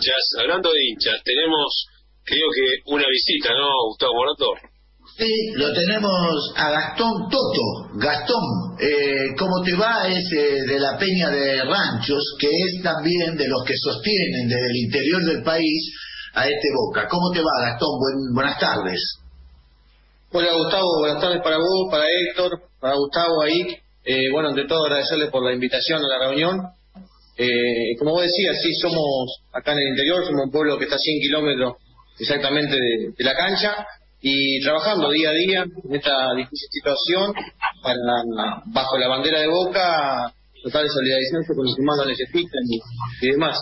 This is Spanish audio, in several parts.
hinchas, hablando de hinchas, tenemos, creo que una visita, ¿no, Gustavo Morato? Sí, lo tenemos a Gastón Toto. Gastón, eh, ¿cómo te va? Es eh, de la Peña de Ranchos, que es también de los que sostienen desde el interior del país a este Boca. ¿Cómo te va, Gastón? buenas tardes. Hola, Gustavo. Buenas tardes para vos, para Héctor, para Gustavo ahí. Eh, bueno, ante todo agradecerle por la invitación a la reunión. Eh, como vos decías, sí, somos acá en el interior, somos un pueblo que está a 100 kilómetros exactamente de, la cancha y trabajando día a día en esta difícil situación para, bajo la bandera de Boca, total de solidarización con los que más lo necesitan y demás.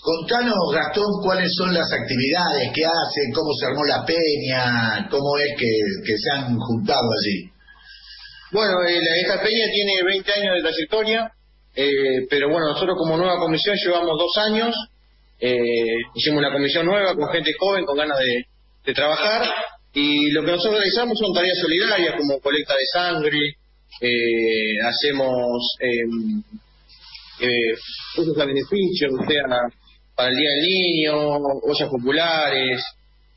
Contanos, Gastón, cuáles son las actividades que hacen, cómo se armó la peña, cómo es que, se han juntado allí. Bueno, eh, esta peña tiene 20 años de trayectoria, eh, pero bueno, nosotros como nueva comisión llevamos dos años, eh, hicimos una comisión nueva con gente joven, con ganas de, trabajar, y lo que nosotros realizamos son tareas solidarias como colecta de sangre, hacemos eh, usos a beneficio, para el Día del Niño, ollas populares,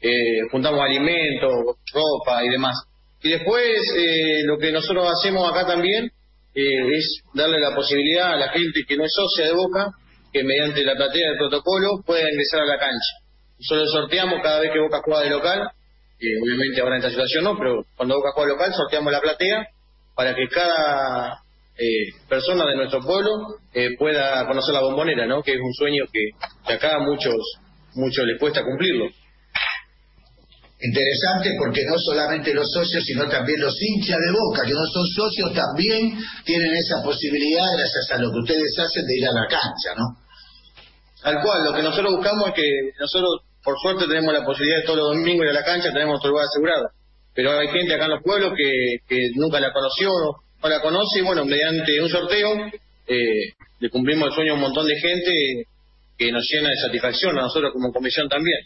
eh, juntamos alimentos, ropa y demás. Y después eh, lo que nosotros hacemos acá también eh, es darle la posibilidad a la gente que no es socia de Boca que mediante la platea del protocolo pueda ingresar a la cancha. Nosotros sorteamos cada vez que Boca juega de local, obviamente ahora en esta situación no, pero cuando Boca juega local sorteamos la platea para que cada eh, personas de nuestro pueblo eh, pueda conocer la bombonera, ¿no? Que es un sueño que, acá a muchos, muchos les cuesta cumplirlo. Interesante porque no solamente los socios, sino también los hinchas de Boca, que no son socios, también tienen esa posibilidad gracias a lo que ustedes hacen de ir a la cancha, ¿no? Tal cual, lo que nosotros buscamos es que nosotros, por suerte, tenemos la posibilidad de todos los domingos ir a la cancha, tenemos nuestro lugar asegurado. Pero hay gente acá en los pueblos que, que nunca la conoció, la conoce y bueno, mediante un sorteo eh, le cumplimos el sueño a un montón de gente que nos llena de satisfacción, a nosotros como comisión también.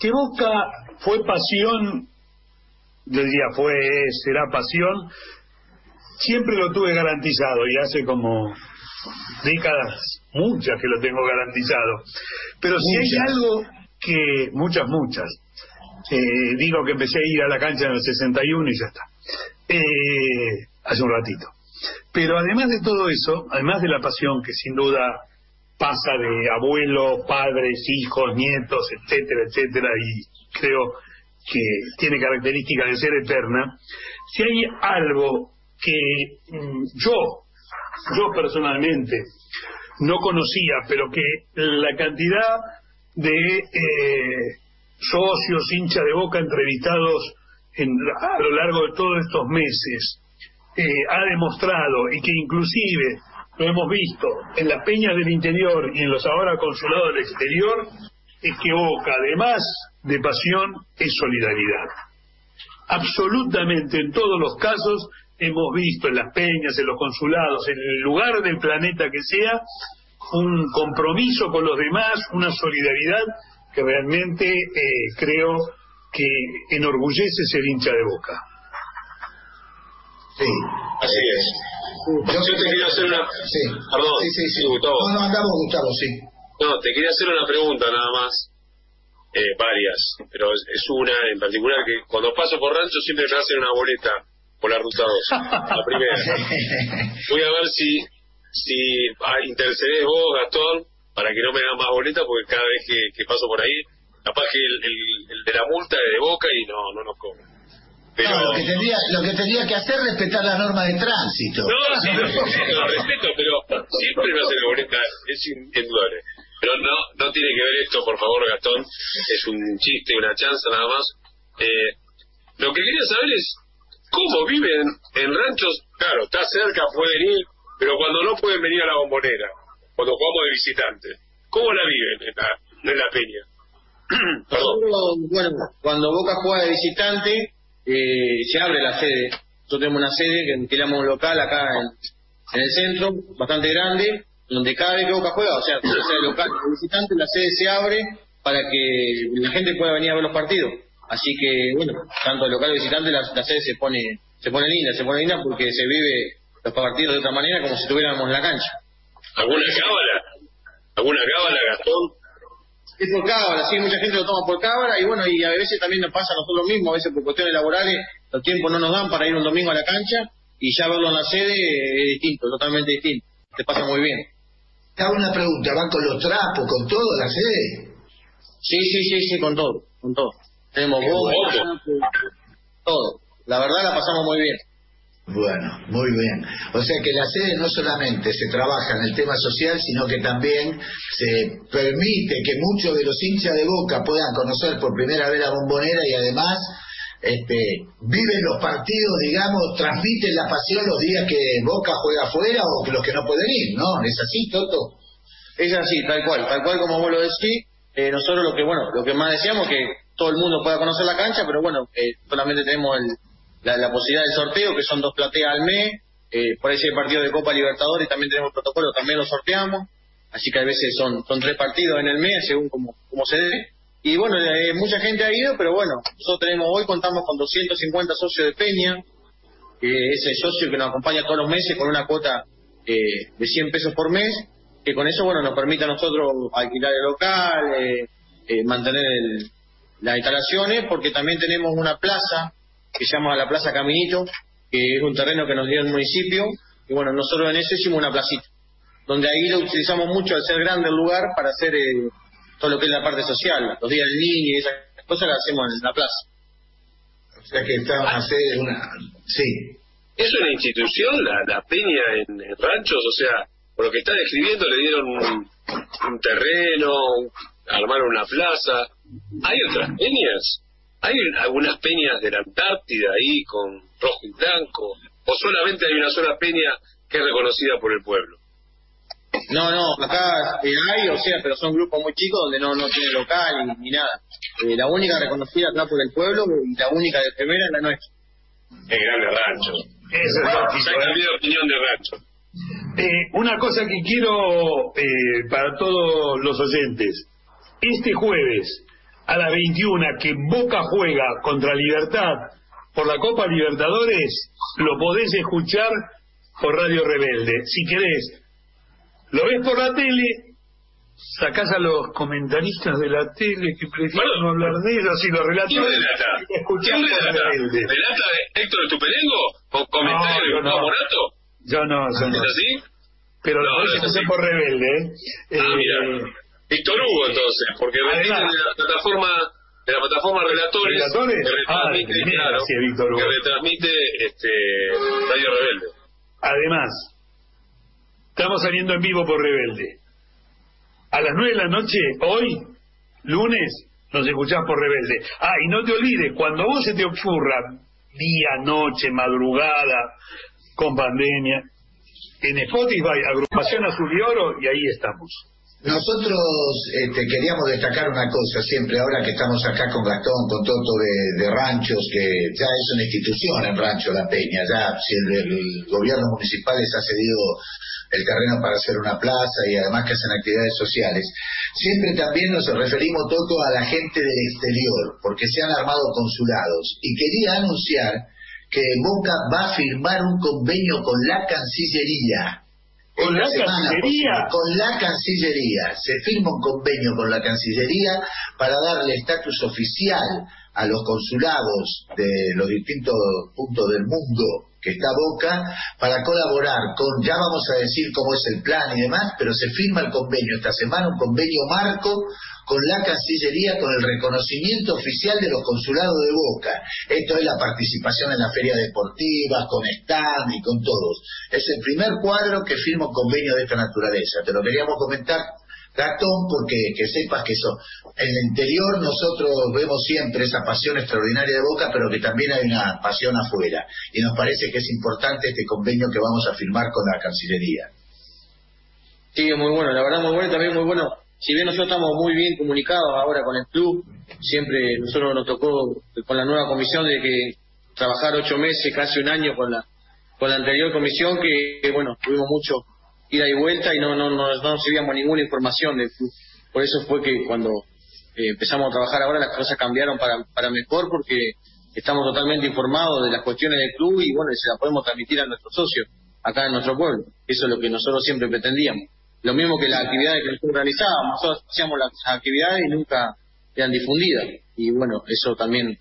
Que Boca fue pasión, yo diría fue, será pasión, siempre lo tuve garantizado y hace como décadas, muchas que lo tengo garantizado. Pero si hay algo que, muchas, muchas, eh, digo que empecé a ir a la cancha en el 61 y ya está eh, hace un ratito. Pero además de todo eso, además de la pasión que sin duda pasa de abuelos, padres, hijos, nietos, etcétera, etcétera, y creo que tiene características de ser eterna, si hay algo que mm, yo, yo personalmente, no conocía, pero que la cantidad de eh, socios, hinchas de boca entrevistados a lo largo de todos estos meses eh, ha demostrado y que inclusive lo hemos visto en las peñas del interior y en los ahora consulados del exterior, es que Boca, además de pasión, es solidaridad. Absolutamente en todos los casos hemos visto en las peñas, en los consulados, en el lugar del planeta que sea, un compromiso con los demás, una solidaridad que realmente eh, creo que enorgullece ser hincha de boca. Sí, así es. Yo, te quería hacer una. Sí. Perdón, sí, sí, sí. Gustavo. No, no, andamos, Gustavo, sí. No, te quería hacer una pregunta nada más. Eh, varias, pero es, una en particular que cuando paso por rancho siempre me hacen una boleta por la ruta 2. la primera. Voy a ver si si ah, intercedes vos, Gastón, para que no me hagan más boletas, porque cada vez que, que paso por ahí capaz que el, el, de la multa es de boca y no, no nos cobra. Pero... lo, que tendría, lo que tendría que hacer es respetar la norma de tránsito. No, sí, lo, lo respeto, pero siempre me hace boleta, es indudable. Pero no, no tiene que ver esto, por favor, Gastón. Es un chiste, una chanza nada más. Eh, lo que quería saber es cómo viven en ranchos. Claro, está cerca, pueden ir, pero cuando no pueden venir a la bombonera, cuando jugamos de visitante, ¿cómo la viven en la, en la peña? bueno, cuando Boca juega de visitante, eh, se abre la sede. Nosotros tenemos una sede que alquilamos un local acá en, el centro, bastante grande, donde cada vez que Boca juega, o sea, sea local o visitante, la sede se abre para que la gente pueda venir a ver los partidos. Así que, bueno, tanto el local visitante, la, sede se pone, se pone linda, se pone linda porque se vive los partidos de otra manera como si estuviéramos en la cancha. ¿Alguna cábala? ¿Alguna cábala, Gastón? Es por cábala, sí, mucha gente lo toma por cábala y bueno, y a veces también nos pasa a nosotros mismos, a veces por cuestiones laborales, los tiempos no nos dan para ir un domingo a la cancha y ya verlo en la sede es distinto, totalmente distinto. Te pasa muy bien. Te hago una pregunta, ¿van con los trapos, con todo la sede? Sí, sí, sí, sí, con todo, con todo. Tenemos bombas, todo. La verdad la pasamos muy bien. Bueno, muy bien. O sea que la sede no solamente se trabaja en el tema social, sino que también se permite que muchos de los hinchas de Boca puedan conocer por primera vez la bombonera y además este, viven los partidos, digamos, transmiten la pasión los días que Boca juega afuera o los que no pueden ir, ¿no? ¿Es así, Toto? Es así, tal cual, tal cual como vos lo decís. Eh, nosotros lo que, bueno, lo que más deseamos que todo el mundo pueda conocer la cancha, pero bueno, eh, solamente tenemos el, la, posibilidad del sorteo, que son dos plateas al mes. Eh, por ahí si hay partido de Copa Libertadores, también tenemos protocolo, también lo sorteamos. Así que a veces son, son tres partidos en el mes, según como, como se dé. Y bueno, eh, mucha gente ha ido, pero bueno, nosotros tenemos hoy, contamos con 250 socios de Peña, que es el socio que nos acompaña todos los meses con una cuota eh, de 100 pesos por mes, que con eso, bueno, nos permite a nosotros alquilar el local, eh, eh mantener las instalaciones, porque también tenemos una plaza que se llama la Plaza Caminito, que es un terreno que nos dio el municipio, y bueno, nosotros en eso hicimos una placita, donde ahí lo utilizamos mucho al ser grande el lugar para hacer eh, todo lo que es la parte social, los días del niño y esas cosas las hacemos en la plaza. O sea que está a hacer una... Sí. ¿Es una institución la, la peña en, ranchos? O sea, por lo que está describiendo, le dieron un, terreno, armaron una plaza. ¿Hay otras peñas? ¿Hay algunas peñas de la Antártida ahí con rojo y blanco? ¿O solamente hay una sola peña que es reconocida por el pueblo? No, no, acá eh, hay, o sea, pero son grupos muy chicos donde no, no tiene local ni, nada. Eh, la única reconocida acá por el pueblo y la única de primera es la nuestra. Es grande rancho. Eso es lógico. opinión de rancho. Eh, una cosa que quiero eh, para todos los oyentes. Este jueves a las 21 que Boca juega contra Libertad por la Copa Libertadores, lo podés escuchar por Radio Rebelde. Si querés lo ves por la tele, sacás a los comentaristas de la tele que prefieren no hablar de ellos y los relatores. ¿Quién relata? ¿Quién relata? ¿Relata Héctor Estupelengo? ¿Con comentarios de no, Morato? Yo no, yo no. ¿Es así? Pero no, lo no por rebelde, ¿eh? Ah, mira. Víctor Hugo, entonces, porque de la plataforma de la plataforma Relatores, ¿Relatores? que retransmite, ah, claro, Víctor Hugo. que retransmite este, Radio Rebelde. Además, Estamos saliendo en vivo por Rebelde. A las nueve de la noche, hoy, lunes, nos escuchás por Rebelde. Ah, y no te olvides, cuando vos se te ocurra, día, noche, madrugada, con pandemia, en Spotify, agrupación Azul y Oro, y ahí estamos. Nosotros este, queríamos destacar una cosa siempre, ahora que estamos acá con Gastón, con Toto de, Ranchos, que ya es una institución en Rancho La Peña, ya si el gobierno municipal les ha cedido el terreno para hacer una plaza y además que hacen actividades sociales. Siempre también nos referimos todo a la gente del exterior, porque se han armado consulados. Y quería anunciar que Boca va a firmar un convenio con la Cancillería. ¿Con la Cancillería? Con la Cancillería. Se firma un convenio con la Cancillería para darle estatus oficial a los consulados de los distintos puntos del mundo que está Boca para colaborar con, ya vamos a decir cómo es el plan y demás, pero se firma el convenio esta semana, un convenio marco con la Cancillería, con el reconocimiento oficial de los consulados de Boca. Esto es la participación en la feria deportiva, con stand y con todos. Es el primer cuadro que firma un convenio de esta naturaleza. Te lo queríamos comentar Gastón, porque que sepas que eso, en el interior nosotros vemos siempre esa pasión extraordinaria de Boca, pero que también hay una pasión afuera. Y nos parece que es importante este convenio que vamos a firmar con la Cancillería. Sí, muy bueno, la verdad muy bueno también muy bueno. Si bien nosotros estamos muy bien comunicados ahora con el club, siempre nosotros nos tocó con la nueva comisión de que trabajar ocho meses, casi un año con la con la anterior comisión, que bueno, tuvimos mucho ida y vuelta y no, no, no, no recibíamos ninguna información del club. Por eso fue que cuando eh, empezamos a trabajar ahora las cosas cambiaron para, para mejor porque estamos totalmente informados de las cuestiones del club y bueno, se las podemos transmitir a nuestros socios acá en nuestro pueblo. Eso es lo que nosotros siempre pretendíamos. lo mismo que las actividades que nosotros realizábamos, nosotros hacíamos las actividades y nunca eran difundidas. Y bueno, eso también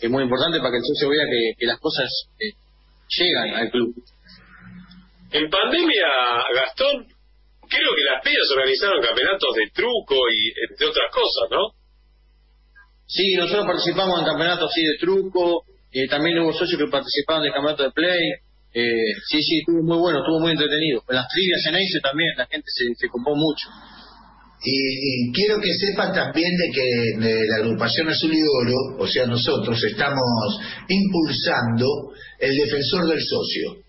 es muy importante para que el socio vea que, las cosas eh, llegan al club. En pandemia, Gastón, creo que las pillas organizaron campeonatos de truco y entre otras cosas, ¿no? Sí, nosotros participamos en campeonatos sí de truco, eh, también hubo socios que participaban del campeonato de play. Eh, sí, sí, estuvo muy bueno, estuvo muy entretenido. En las trivias en Ace también la gente se, se copó mucho. Y, quiero que sepan también de que la agrupación Azul y Oro, o sea, nosotros estamos impulsando el defensor del socio.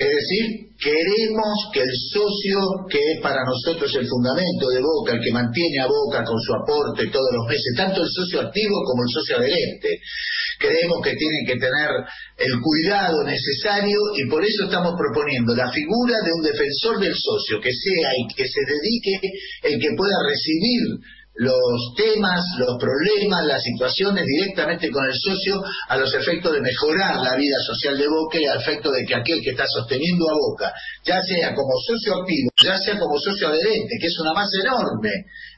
Es decir, queremos que el socio, que es para nosotros el fundamento de Boca, el que mantiene a Boca con su aporte todos los meses, tanto el socio activo como el socio adherente, creemos que tienen que tener el cuidado necesario y por eso estamos proponiendo la figura de un defensor del socio, que sea y que se dedique el que pueda recibir los temas, los problemas, las situaciones directamente con el socio a los efectos de mejorar la vida social de Boca y al efecto de que aquel que está sosteniendo a Boca, ya sea como socio activo, ya sea como socio adherente, que es una masa enorme,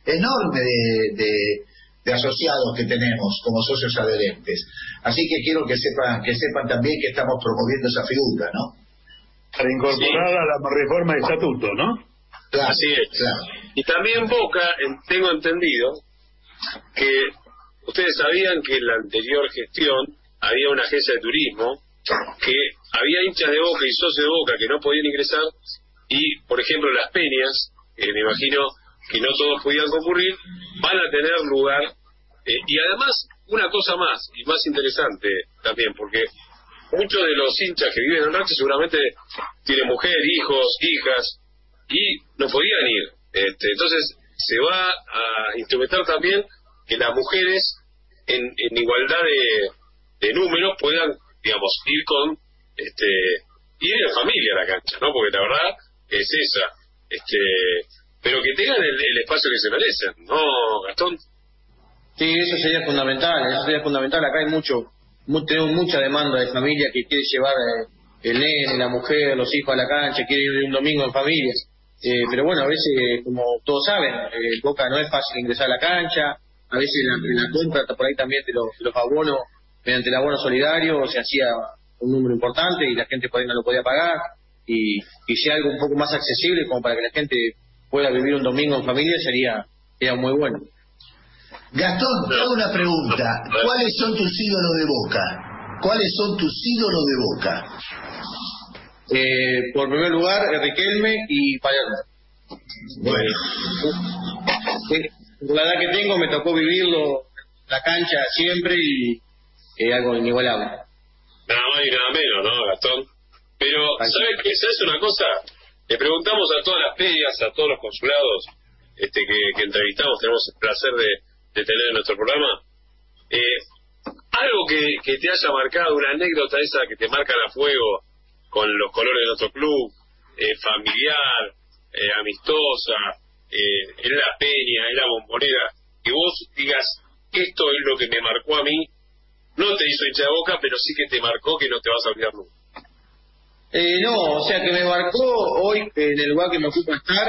enorme de, asociados que tenemos como socios adherentes. Así que quiero que sepan, que sepan también que estamos promoviendo esa figura, ¿no? Para incorporar a la reforma de estatuto, ¿no? Así es. Y también Boca, tengo entendido que ustedes sabían que en la anterior gestión había una agencia de turismo que había hinchas de Boca y socios de Boca que no podían ingresar y, por ejemplo, las peñas, que me imagino que no todos podían concurrir, van a tener lugar. Eh, y además, una cosa más, y más interesante también, porque muchos de los hinchas que viven en Rancho seguramente tienen mujer, hijos, hijas, y no podían ir. Este, entonces se va a instrumentar también que las mujeres en, en igualdad de, números puedan, digamos, ir con, este, ir en familia a la cancha, ¿no? Porque la verdad es esa. Este, pero que tengan el, espacio que se merecen, ¿no, Gastón? Sí, eso sería fundamental, eso sería fundamental. Acá hay mucho, tenemos mucha demanda de familia que quiere llevar eh, el nene, la mujer, los hijos a la cancha, quiere ir un domingo en familia. Eh, pero bueno, a veces, como todos saben, eh, Boca no es fácil ingresar a la cancha, a veces la, la compra por ahí también de los, los abonos, mediante el abono solidario, se hacía un número importante y la gente por ahí no lo podía pagar, y, y si algo un poco más accesible como para que la gente pueda vivir un domingo en familia sería, sería muy bueno. Gastón, te hago una pregunta. ¿Cuáles son tus ídolos de Boca? ¿Cuáles son tus ídolos de Boca? Eh, por primer lugar, Riquelme y Palermo. Bueno. la edad que tengo me tocó vivirlo la cancha siempre y es algo inigualable. Nada más y nada menos, ¿no, Gastón? Pero, ¿sabes qué? ¿Sabes una cosa? Le preguntamos a todas las pedias, a todos los consulados este, que, entrevistamos, tenemos el placer de, tener en nuestro programa. Eh, algo que, que te haya marcado, una anécdota esa que te marca a fuego, con los colores de nuestro club, eh, familiar, eh, amistosa, eh, en la peña, en la bombonera, que vos digas, esto es lo que me marcó a mí, no te hizo hincha de boca, pero sí que te marcó que no te vas a olvidar nunca. Eh, no, o sea, que me marcó hoy en el lugar que me ocupa estar,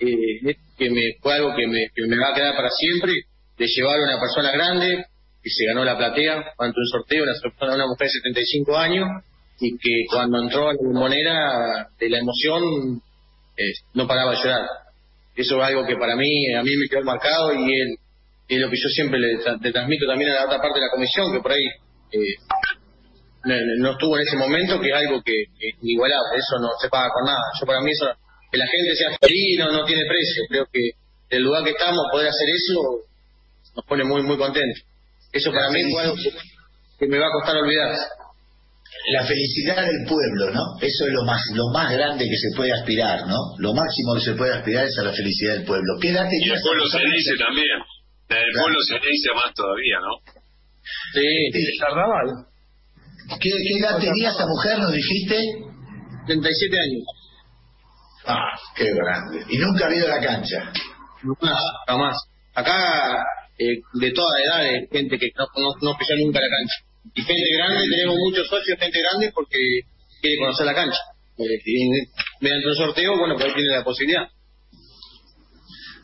eh, que me fue algo que me, que me va a quedar para siempre, de llevar a una persona grande que se ganó la platea ante un sorteo, una, una mujer de 75 años, y que cuando entró a la monera de la emoción eh, no paraba de llorar. Eso es algo que para mí, a mí me quedó marcado y es, es lo que yo siempre le, transmito también a la otra parte de la comisión, que por ahí eh, no, estuvo en ese momento, que es algo que, es inigualable, eso no se paga con nada. Yo para mí eso, que la gente sea feliz no, tiene precio. Creo que el lugar que estamos, poder hacer eso, nos pone muy, muy contentos. Eso para mí es algo que me va a costar olvidar la felicidad del pueblo, ¿no? Eso es lo más, lo más grande que se puede aspirar, ¿no? Lo máximo que se puede aspirar es a la felicidad del pueblo. ¿Qué edad Y el pueblo se dice también. La del pueblo se dice más todavía, ¿no? Sí, el carnaval. ¿Qué, ¿Qué edad tenía esa mujer, nos dijiste? 37 años. Ah, qué grande. ¿Y nunca ha ido a la cancha? Nunca, jamás. Acá, eh, de toda edad, hay gente que no, no, no pisó nunca la cancha. Y gente grande, tenemos muchos socios, gente grande, porque quiere conocer la cancha. Eh, y mediante un sorteo, bueno, pues tiene la posibilidad.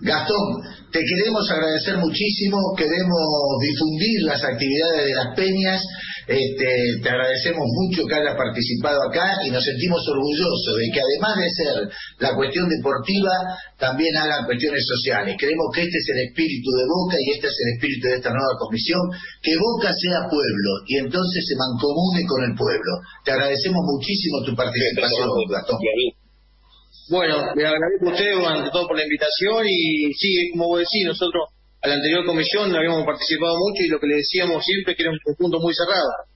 Gastón, te queremos agradecer muchísimo, queremos difundir las actividades de las peñas, este, te agradecemos mucho que hayas participado acá y nos sentimos orgullosos de que además de ser la cuestión deportiva, también hagan cuestiones sociales. Creemos que este es el espíritu de Boca y este es el espíritu de esta nueva comisión, que Boca sea pueblo y entonces se mancomune con el pueblo. Te agradecemos muchísimo tu participación, Gastón. Bueno, le agradezco a usted ante todo por la invitación y sí, como vos decís, nosotros a la anterior comisión habíamos participado mucho y lo que le decíamos siempre que era un conjunto muy cerrado.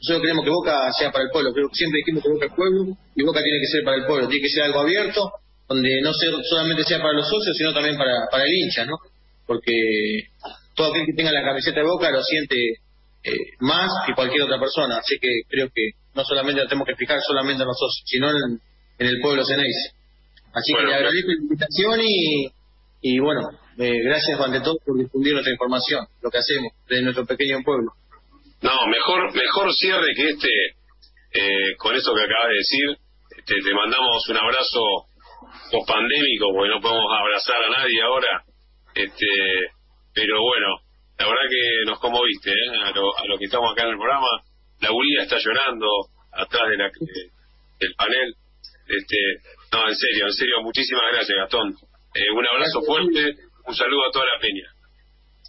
Nosotros queremos que Boca sea para el pueblo, creo que siempre dijimos que Boca es pueblo y Boca tiene que ser para el pueblo, tiene que ser algo abierto, donde no ser, solamente sea para los socios, sino también para, para el hincha, ¿no? Porque todo aquel que tenga la camiseta de Boca lo siente eh, más que cualquier otra persona, así que creo que no solamente lo tenemos que explicar solamente a los socios, sino en, en el pueblo Ceneice. Así que le agradezco la invitación y, y bueno, eh, gracias ante todo por difundir nuestra información, lo que hacemos desde nuestro pequeño pueblo. No, mejor mejor cierre que este, eh, con eso que acabas de decir, este, te mandamos un abrazo post-pandémico, porque no podemos abrazar a nadie ahora, este, pero bueno, la verdad que nos conmoviste, ¿eh? a, lo, a lo que estamos acá en el programa, la Guría está llorando atrás de la, del panel, este, no, en serio, en serio, muchísimas gracias, Gastón. Eh, un abrazo fuerte, un saludo a toda la peña.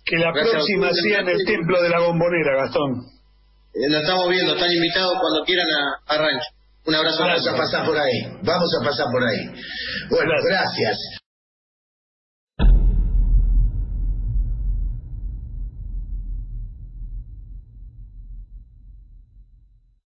Que la próxima sea en el templo de la bombonera, Gastón. Eh, lo estamos viendo, están invitados cuando quieran a, a Rancho. Un abrazo. Vamos a pasar por ahí, vamos a pasar por ahí. Bueno, gracias.